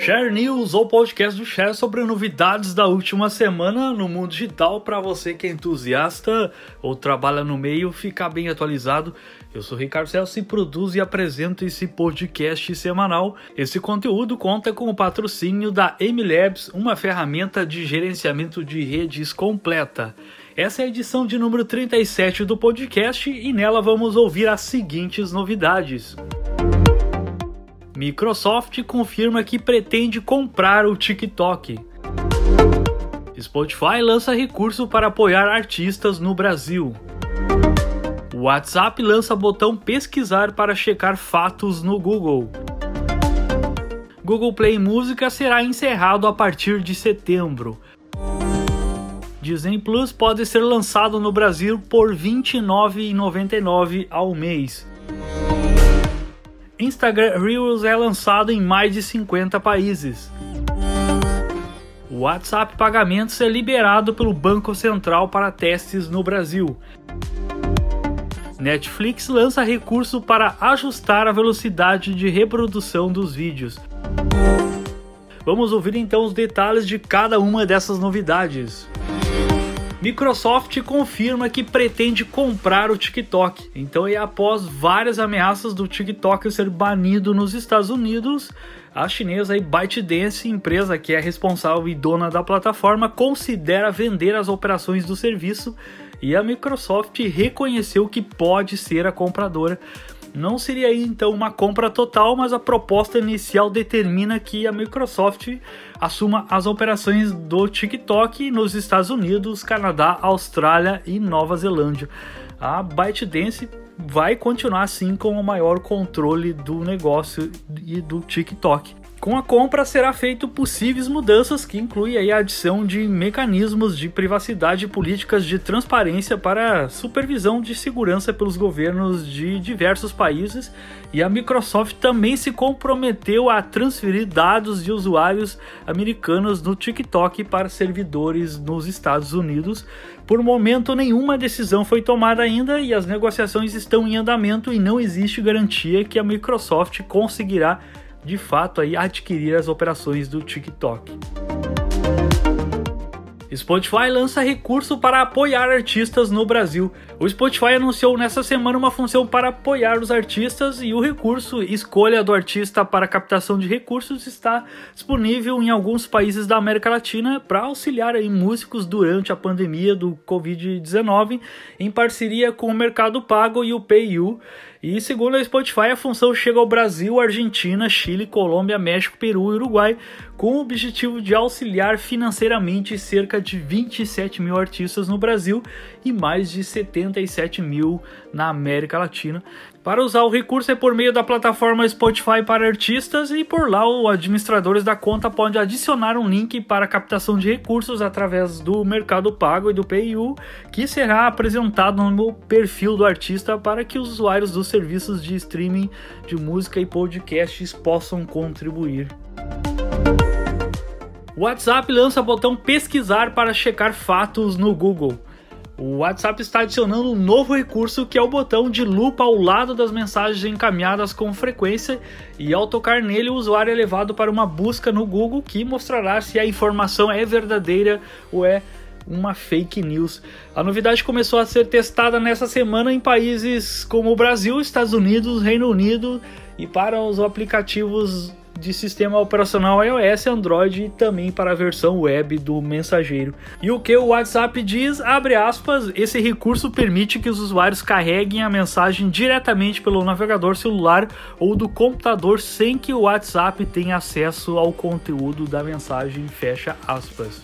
Share News, ou podcast do Share sobre novidades da última semana no mundo digital para você que é entusiasta ou trabalha no meio ficar bem atualizado. Eu sou Ricardo Celso e produzo e apresento esse podcast semanal. Esse conteúdo conta com o patrocínio da MLabs, uma ferramenta de gerenciamento de redes completa. Essa é a edição de número 37 do podcast e nela vamos ouvir as seguintes novidades. Microsoft confirma que pretende comprar o TikTok. Spotify lança recurso para apoiar artistas no Brasil. WhatsApp lança botão pesquisar para checar fatos no Google. Google Play Música será encerrado a partir de setembro. Disney Plus pode ser lançado no Brasil por R$ 29,99 ao mês. Instagram Reels é lançado em mais de 50 países. O WhatsApp Pagamentos é liberado pelo Banco Central para testes no Brasil. Netflix lança recurso para ajustar a velocidade de reprodução dos vídeos. Vamos ouvir então os detalhes de cada uma dessas novidades. Microsoft confirma que pretende comprar o TikTok. Então, e após várias ameaças do TikTok ser banido nos Estados Unidos, a chinesa ByteDance, empresa que é responsável e dona da plataforma, considera vender as operações do serviço e a Microsoft reconheceu que pode ser a compradora. Não seria então uma compra total, mas a proposta inicial determina que a Microsoft assuma as operações do TikTok nos Estados Unidos, Canadá, Austrália e Nova Zelândia. A ByteDance vai continuar assim com o maior controle do negócio e do TikTok. Com a compra será feito possíveis mudanças que incluem a adição de mecanismos de privacidade e políticas de transparência para supervisão de segurança pelos governos de diversos países e a Microsoft também se comprometeu a transferir dados de usuários americanos no TikTok para servidores nos Estados Unidos. Por momento nenhuma decisão foi tomada ainda e as negociações estão em andamento e não existe garantia que a Microsoft conseguirá de fato aí adquirir as operações do TikTok. Spotify lança recurso para apoiar artistas no Brasil. O Spotify anunciou nessa semana uma função para apoiar os artistas e o recurso Escolha do Artista para captação de recursos está disponível em alguns países da América Latina para auxiliar aí músicos durante a pandemia do Covid-19 em parceria com o Mercado Pago e o PayU. E segundo a Spotify, a função chega ao Brasil, Argentina, Chile, Colômbia, México, Peru e Uruguai, com o objetivo de auxiliar financeiramente cerca de 27 mil artistas no Brasil e mais de 77 mil na América Latina. Para usar o recurso é por meio da plataforma Spotify para artistas e por lá os administradores da conta podem adicionar um link para captação de recursos através do Mercado Pago e do PayU, que será apresentado no perfil do artista para que os usuários dos serviços de streaming de música e podcasts possam contribuir. O WhatsApp lança botão pesquisar para checar fatos no Google. O WhatsApp está adicionando um novo recurso que é o botão de lupa ao lado das mensagens encaminhadas com frequência e ao tocar nele o usuário é levado para uma busca no Google que mostrará se a informação é verdadeira ou é uma fake news. A novidade começou a ser testada nessa semana em países como o Brasil, Estados Unidos, Reino Unido e para os aplicativos de sistema operacional iOS, Android e também para a versão web do mensageiro. E o que o WhatsApp diz, abre aspas, esse recurso permite que os usuários carreguem a mensagem diretamente pelo navegador celular ou do computador sem que o WhatsApp tenha acesso ao conteúdo da mensagem, fecha aspas.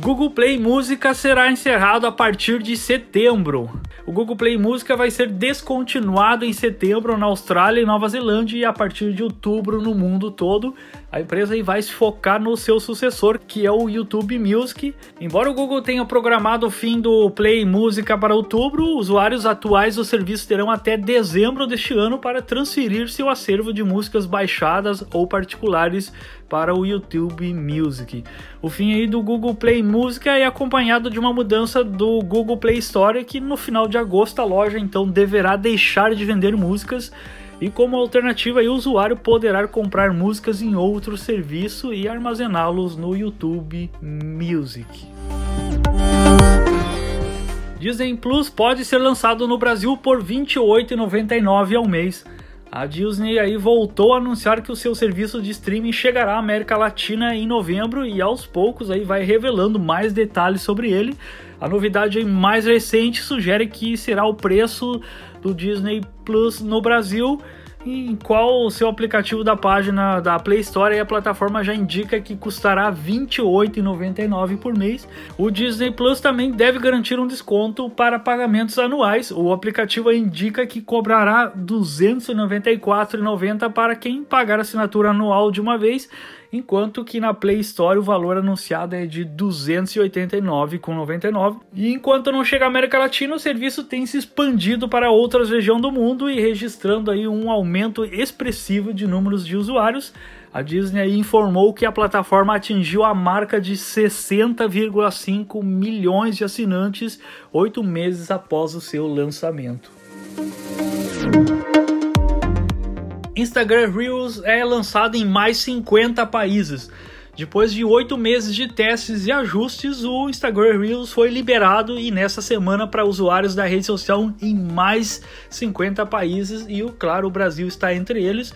Google Play Música será encerrado a partir de setembro. O Google Play Música vai ser descontinuado em setembro na Austrália e Nova Zelândia e a partir de outubro no mundo todo. A empresa aí vai se focar no seu sucessor, que é o YouTube Music. Embora o Google tenha programado o fim do Play Música para outubro, usuários atuais do serviço terão até dezembro deste ano para transferir seu acervo de músicas baixadas ou particulares para o YouTube Music. O fim aí do Google Play Música é acompanhado de uma mudança do Google Play Store que no final de agosto a loja então deverá deixar de vender músicas E como alternativa, o usuário poderá comprar músicas em outro serviço e armazená-los no YouTube Music. Disney Plus pode ser lançado no Brasil por R$ 28,99 ao mês. A Disney aí voltou a anunciar que o seu serviço de streaming chegará à América Latina em novembro e aos poucos aí vai revelando mais detalhes sobre ele. A novidade mais recente sugere que será o preço do Disney Plus no Brasil em qual o seu aplicativo da página da Play Store e a plataforma já indica que custará R$ 28,99 por mês. O Disney Plus também deve garantir um desconto para pagamentos anuais. O aplicativo indica que cobrará R$ 294,90 para quem pagar assinatura anual de uma vez enquanto que na Play Store o valor anunciado é de 289,99. E enquanto não chega à América Latina, o serviço tem se expandido para outras regiões do mundo e registrando aí um aumento expressivo de números de usuários. A Disney informou que a plataforma atingiu a marca de 60,5 milhões de assinantes oito meses após o seu lançamento. Instagram Reels é lançado em mais 50 países. Depois de oito meses de testes e ajustes, o Instagram Reels foi liberado e nessa semana para usuários da rede social em mais 50 países e, claro, o Brasil está entre eles.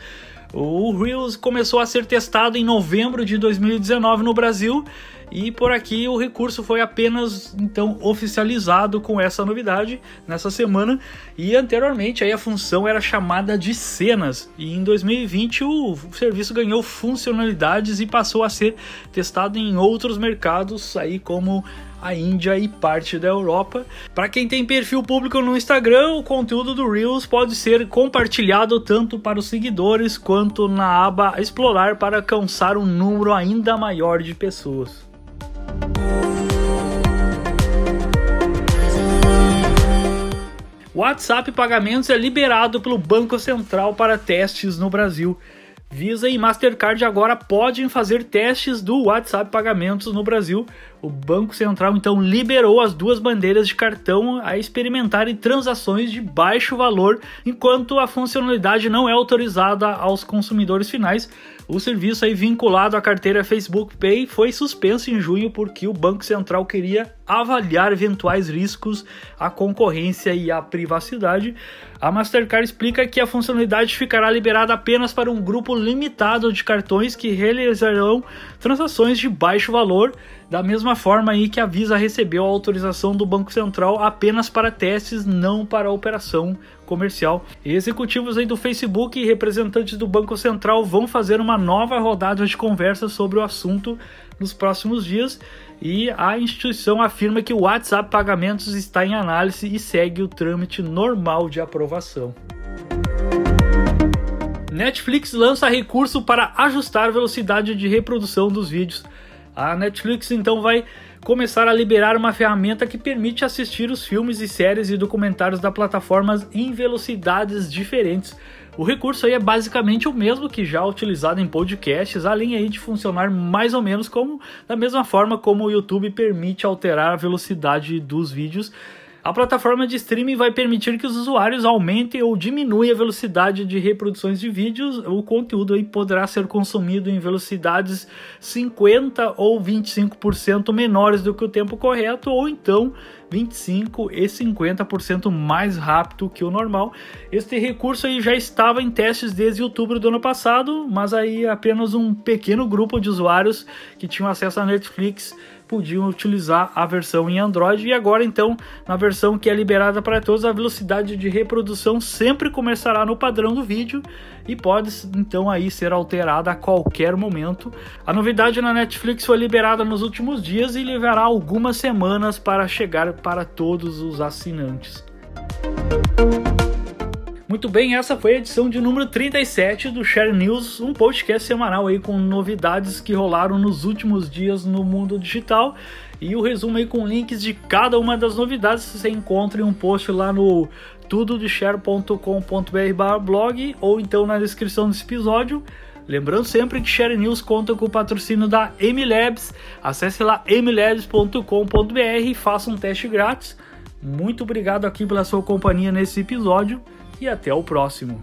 O Reels começou a ser testado em novembro de 2019 no Brasil e por aqui o recurso foi apenas então oficializado com essa novidade nessa semana. E anteriormente aí a função era chamada de cenas e em 2020 o serviço ganhou funcionalidades e passou a ser testado em outros mercados aí como a Índia e parte da Europa. Para quem tem perfil público no Instagram, o conteúdo do Reels pode ser compartilhado tanto para os seguidores quanto na aba Explorar para alcançar um número ainda maior de pessoas. WhatsApp Pagamentos é liberado pelo Banco Central para testes no Brasil. Visa e Mastercard agora podem fazer testes do WhatsApp Pagamentos no Brasil. O Banco Central então liberou as duas bandeiras de cartão a experimentarem transações de baixo valor, enquanto a funcionalidade não é autorizada aos consumidores finais. O serviço aí vinculado à carteira Facebook Pay foi suspenso em junho porque o Banco Central queria avaliar eventuais riscos à concorrência e à privacidade. A Mastercard explica que a funcionalidade ficará liberada apenas para um grupo limitado de cartões que realizarão transações de baixo valor da mesma forma aí que a Visa recebeu a autorização do Banco Central apenas para testes, não para operação comercial. Executivos aí do Facebook e representantes do Banco Central vão fazer uma nova rodada de conversa sobre o assunto nos próximos dias e a instituição afirma que o WhatsApp Pagamentos está em análise e segue o trâmite normal de aprovação. Netflix lança recurso para ajustar velocidade de reprodução dos vídeos. A Netflix então vai começar a liberar uma ferramenta que permite assistir os filmes e séries e documentários da plataforma em velocidades diferentes. O recurso aí é basicamente o mesmo que já utilizado em podcasts, além aí de funcionar mais ou menos como da mesma forma como o YouTube permite alterar a velocidade dos vídeos a plataforma de streaming vai permitir que os usuários aumentem ou diminuam a velocidade de reproduções de vídeos. O conteúdo aí poderá ser consumido em velocidades 50 ou 25% menores do que o tempo correto, ou então 25 e 50% mais rápido que o normal. Este recurso aí já estava em testes desde outubro do ano passado, mas aí apenas um pequeno grupo de usuários que tinham acesso à Netflix podiam utilizar a versão em Android e agora então na versão que é liberada para todos a velocidade de reprodução sempre começará no padrão do vídeo e pode então aí ser alterada a qualquer momento. A novidade na Netflix foi liberada nos últimos dias e levará algumas semanas para chegar para todos os assinantes. Muito bem, essa foi a edição de número 37 do Share News, um podcast semanal aí com novidades que rolaram nos últimos dias no mundo digital. E o resumo aí com links de cada uma das novidades você encontra em um post lá no tudodeshare.com.br blog ou então na descrição desse episódio. Lembrando sempre que Share News conta com o patrocínio da MLabs. Acesse lá mlabs.com.br e faça um teste grátis. Muito obrigado aqui pela sua companhia nesse episódio e até o próximo.